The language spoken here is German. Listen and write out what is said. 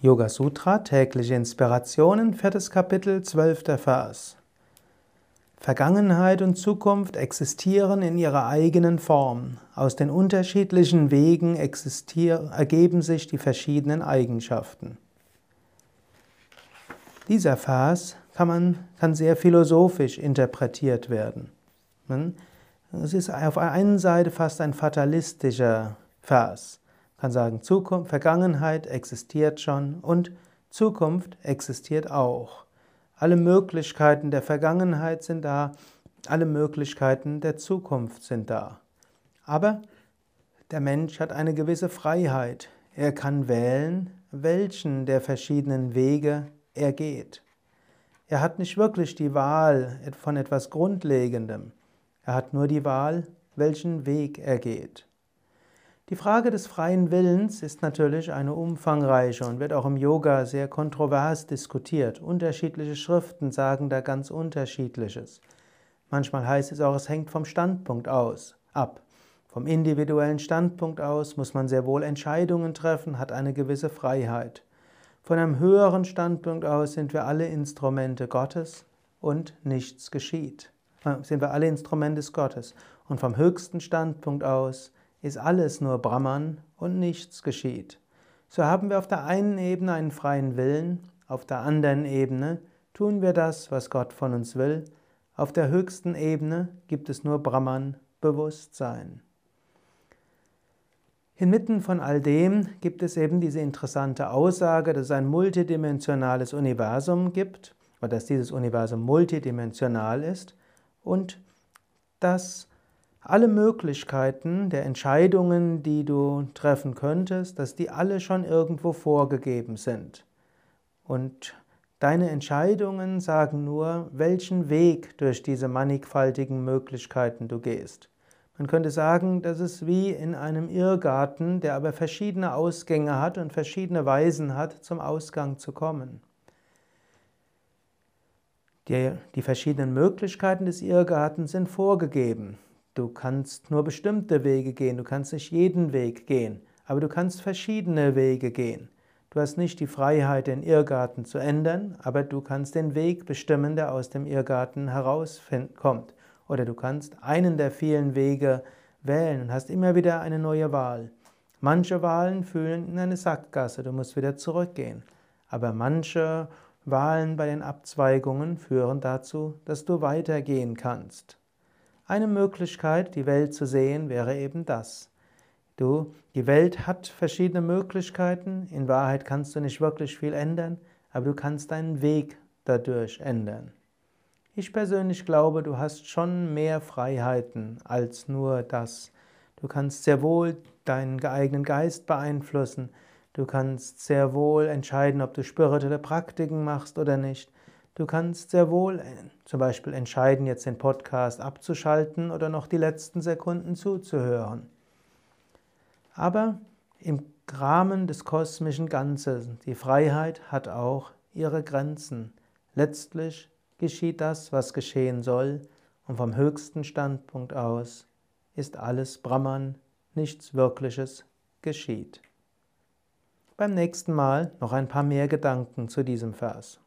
Yoga Sutra, tägliche Inspirationen, viertes Kapitel, zwölfter Vers. Vergangenheit und Zukunft existieren in ihrer eigenen Form. Aus den unterschiedlichen Wegen ergeben sich die verschiedenen Eigenschaften. Dieser Vers kann, man, kann sehr philosophisch interpretiert werden. Es ist auf der einen Seite fast ein fatalistischer Vers kann sagen, Zukunft, Vergangenheit existiert schon und Zukunft existiert auch. Alle Möglichkeiten der Vergangenheit sind da, alle Möglichkeiten der Zukunft sind da. Aber der Mensch hat eine gewisse Freiheit. Er kann wählen, welchen der verschiedenen Wege er geht. Er hat nicht wirklich die Wahl von etwas Grundlegendem. Er hat nur die Wahl, welchen Weg er geht. Die Frage des freien Willens ist natürlich eine umfangreiche und wird auch im Yoga sehr kontrovers diskutiert. Unterschiedliche Schriften sagen da ganz unterschiedliches. Manchmal heißt es auch, es hängt vom Standpunkt aus ab. Vom individuellen Standpunkt aus muss man sehr wohl Entscheidungen treffen, hat eine gewisse Freiheit. Von einem höheren Standpunkt aus sind wir alle Instrumente Gottes und nichts geschieht. Äh, sind wir alle Instrumente Gottes. Und vom höchsten Standpunkt aus ist alles nur Brahman und nichts geschieht. So haben wir auf der einen Ebene einen freien Willen, auf der anderen Ebene tun wir das, was Gott von uns will, auf der höchsten Ebene gibt es nur Brahman, Bewusstsein. Inmitten von all dem gibt es eben diese interessante Aussage, dass es ein multidimensionales Universum gibt, oder dass dieses Universum multidimensional ist und dass alle Möglichkeiten der Entscheidungen, die du treffen könntest, dass die alle schon irgendwo vorgegeben sind. Und deine Entscheidungen sagen nur, welchen Weg durch diese mannigfaltigen Möglichkeiten du gehst. Man könnte sagen, das ist wie in einem Irrgarten, der aber verschiedene Ausgänge hat und verschiedene Weisen hat, zum Ausgang zu kommen. Die, die verschiedenen Möglichkeiten des Irrgartens sind vorgegeben. Du kannst nur bestimmte Wege gehen, du kannst nicht jeden Weg gehen, aber du kannst verschiedene Wege gehen. Du hast nicht die Freiheit, den Irrgarten zu ändern, aber du kannst den Weg bestimmen, der aus dem Irrgarten herauskommt. Oder du kannst einen der vielen Wege wählen und hast immer wieder eine neue Wahl. Manche Wahlen führen in eine Sackgasse, du musst wieder zurückgehen. Aber manche Wahlen bei den Abzweigungen führen dazu, dass du weitergehen kannst. Eine Möglichkeit, die Welt zu sehen, wäre eben das. Du, die Welt hat verschiedene Möglichkeiten. In Wahrheit kannst du nicht wirklich viel ändern, aber du kannst deinen Weg dadurch ändern. Ich persönlich glaube, du hast schon mehr Freiheiten als nur das. Du kannst sehr wohl deinen eigenen Geist beeinflussen. Du kannst sehr wohl entscheiden, ob du spirituelle Praktiken machst oder nicht. Du kannst sehr wohl äh, zum Beispiel entscheiden, jetzt den Podcast abzuschalten oder noch die letzten Sekunden zuzuhören. Aber im Rahmen des kosmischen Ganzen, die Freiheit hat auch ihre Grenzen. Letztlich geschieht das, was geschehen soll, und vom höchsten Standpunkt aus ist alles Brahman, nichts Wirkliches geschieht. Beim nächsten Mal noch ein paar mehr Gedanken zu diesem Vers.